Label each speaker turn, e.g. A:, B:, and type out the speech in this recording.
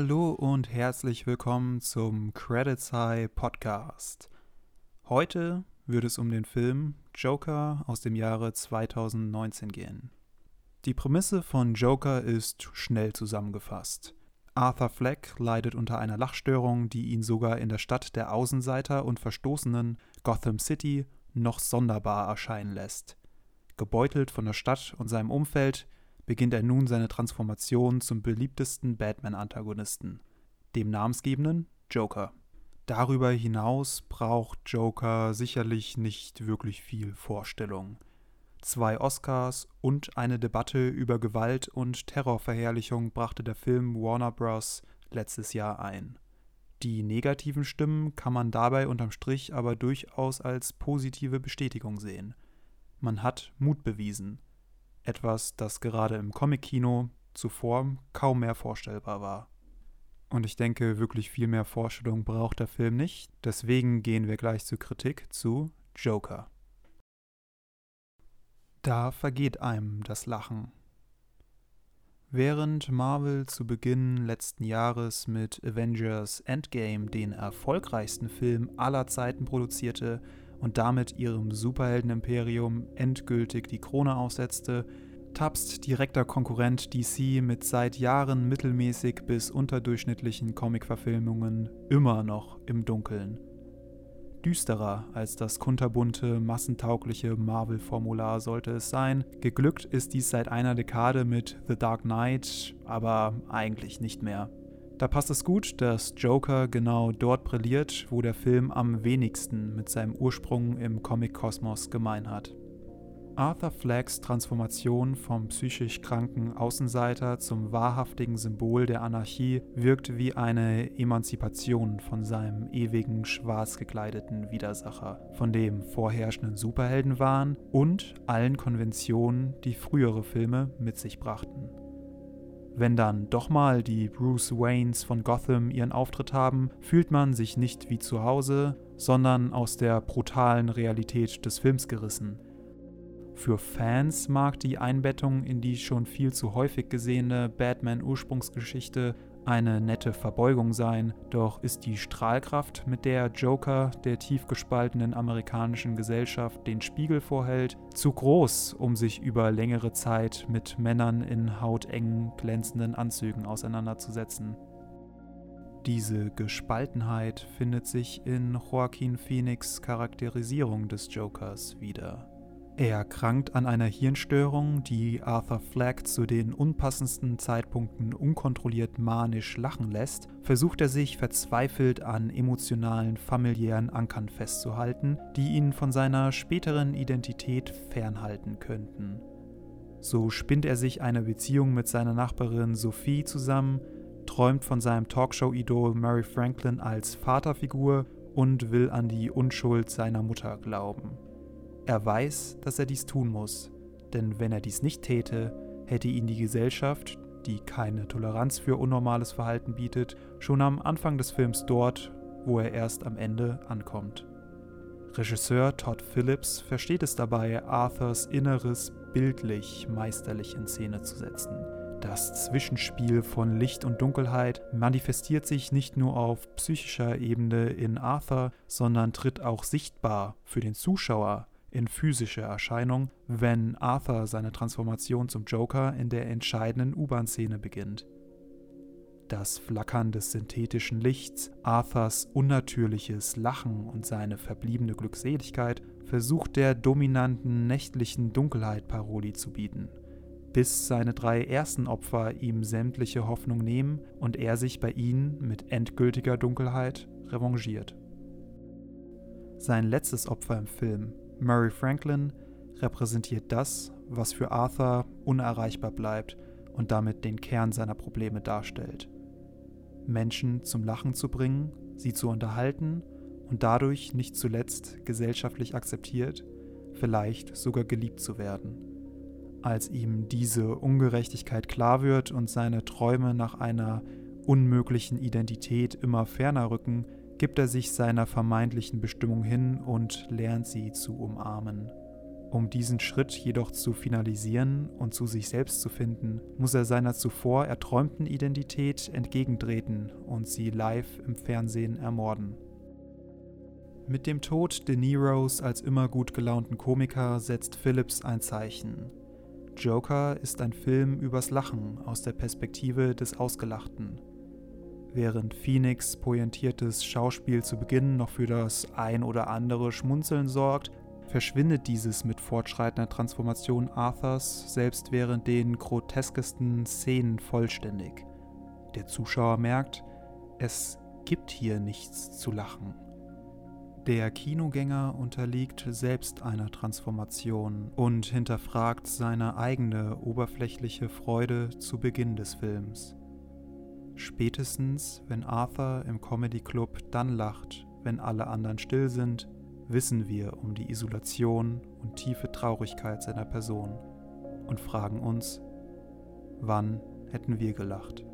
A: Hallo und herzlich willkommen zum Credits High Podcast. Heute wird es um den Film Joker aus dem Jahre 2019 gehen. Die Prämisse von Joker ist schnell zusammengefasst. Arthur Fleck leidet unter einer Lachstörung, die ihn sogar in der Stadt der Außenseiter und Verstoßenen Gotham City noch sonderbar erscheinen lässt. Gebeutelt von der Stadt und seinem Umfeld beginnt er nun seine Transformation zum beliebtesten Batman-Antagonisten, dem namensgebenden Joker. Darüber hinaus braucht Joker sicherlich nicht wirklich viel Vorstellung. Zwei Oscars und eine Debatte über Gewalt und Terrorverherrlichung brachte der Film Warner Bros. letztes Jahr ein. Die negativen Stimmen kann man dabei unterm Strich aber durchaus als positive Bestätigung sehen. Man hat Mut bewiesen, etwas, das gerade im Comic-Kino zuvor kaum mehr vorstellbar war. Und ich denke, wirklich viel mehr Vorstellung braucht der Film nicht. Deswegen gehen wir gleich zur Kritik zu Joker. Da vergeht einem das Lachen. Während Marvel zu Beginn letzten Jahres mit Avengers Endgame den erfolgreichsten Film aller Zeiten produzierte, und damit ihrem Superhelden-Imperium endgültig die Krone aufsetzte, tapst direkter Konkurrent DC mit seit Jahren mittelmäßig bis unterdurchschnittlichen Comic-Verfilmungen immer noch im Dunkeln. Düsterer als das kunterbunte, massentaugliche Marvel-Formular sollte es sein. Geglückt ist dies seit einer Dekade mit The Dark Knight, aber eigentlich nicht mehr. Da passt es gut, dass Joker genau dort brilliert, wo der Film am wenigsten mit seinem Ursprung im Comic-Kosmos gemein hat. Arthur Flaggs Transformation vom psychisch kranken Außenseiter zum wahrhaftigen Symbol der Anarchie wirkt wie eine Emanzipation von seinem ewigen schwarz gekleideten Widersacher, von dem vorherrschenden Superheldenwahn und allen Konventionen, die frühere Filme mit sich brachten. Wenn dann doch mal die Bruce Waynes von Gotham ihren Auftritt haben, fühlt man sich nicht wie zu Hause, sondern aus der brutalen Realität des Films gerissen. Für Fans mag die Einbettung in die schon viel zu häufig gesehene Batman-Ursprungsgeschichte eine nette Verbeugung sein, doch ist die Strahlkraft, mit der Joker der tief gespaltenen amerikanischen Gesellschaft den Spiegel vorhält, zu groß, um sich über längere Zeit mit Männern in hautengen, glänzenden Anzügen auseinanderzusetzen. Diese Gespaltenheit findet sich in Joaquin Phoenix Charakterisierung des Jokers wieder. Er erkrankt an einer Hirnstörung, die Arthur Fleck zu den unpassendsten Zeitpunkten unkontrolliert manisch lachen lässt, versucht er sich verzweifelt an emotionalen, familiären Ankern festzuhalten, die ihn von seiner späteren Identität fernhalten könnten. So spinnt er sich eine Beziehung mit seiner Nachbarin Sophie zusammen, träumt von seinem Talkshow-Idol Mary Franklin als Vaterfigur und will an die Unschuld seiner Mutter glauben. Er weiß, dass er dies tun muss, denn wenn er dies nicht täte, hätte ihn die Gesellschaft, die keine Toleranz für unnormales Verhalten bietet, schon am Anfang des Films dort, wo er erst am Ende ankommt. Regisseur Todd Phillips versteht es dabei, Arthurs Inneres bildlich meisterlich in Szene zu setzen. Das Zwischenspiel von Licht und Dunkelheit manifestiert sich nicht nur auf psychischer Ebene in Arthur, sondern tritt auch sichtbar für den Zuschauer in physische Erscheinung, wenn Arthur seine Transformation zum Joker in der entscheidenden U-Bahn-Szene beginnt. Das Flackern des synthetischen Lichts, Arthurs unnatürliches Lachen und seine verbliebene Glückseligkeit versucht der dominanten nächtlichen Dunkelheit Paroli zu bieten, bis seine drei ersten Opfer ihm sämtliche Hoffnung nehmen und er sich bei ihnen mit endgültiger Dunkelheit revanchiert. Sein letztes Opfer im Film, Murray Franklin repräsentiert das, was für Arthur unerreichbar bleibt und damit den Kern seiner Probleme darstellt. Menschen zum Lachen zu bringen, sie zu unterhalten und dadurch nicht zuletzt gesellschaftlich akzeptiert, vielleicht sogar geliebt zu werden. Als ihm diese Ungerechtigkeit klar wird und seine Träume nach einer unmöglichen Identität immer ferner rücken, gibt er sich seiner vermeintlichen Bestimmung hin und lernt sie zu umarmen. Um diesen Schritt jedoch zu finalisieren und zu sich selbst zu finden, muss er seiner zuvor erträumten Identität entgegentreten und sie live im Fernsehen ermorden. Mit dem Tod De Niros als immer gut gelaunten Komiker setzt Phillips ein Zeichen. Joker ist ein Film übers Lachen aus der Perspektive des Ausgelachten. Während Phoenix pointiertes Schauspiel zu Beginn noch für das ein oder andere Schmunzeln sorgt, verschwindet dieses mit fortschreitender Transformation Arthurs selbst während den groteskesten Szenen vollständig. Der Zuschauer merkt, es gibt hier nichts zu lachen. Der Kinogänger unterliegt selbst einer Transformation und hinterfragt seine eigene oberflächliche Freude zu Beginn des Films. Spätestens, wenn Arthur im Comedy Club dann lacht, wenn alle anderen still sind, wissen wir um die Isolation und tiefe Traurigkeit seiner Person und fragen uns, wann hätten wir gelacht?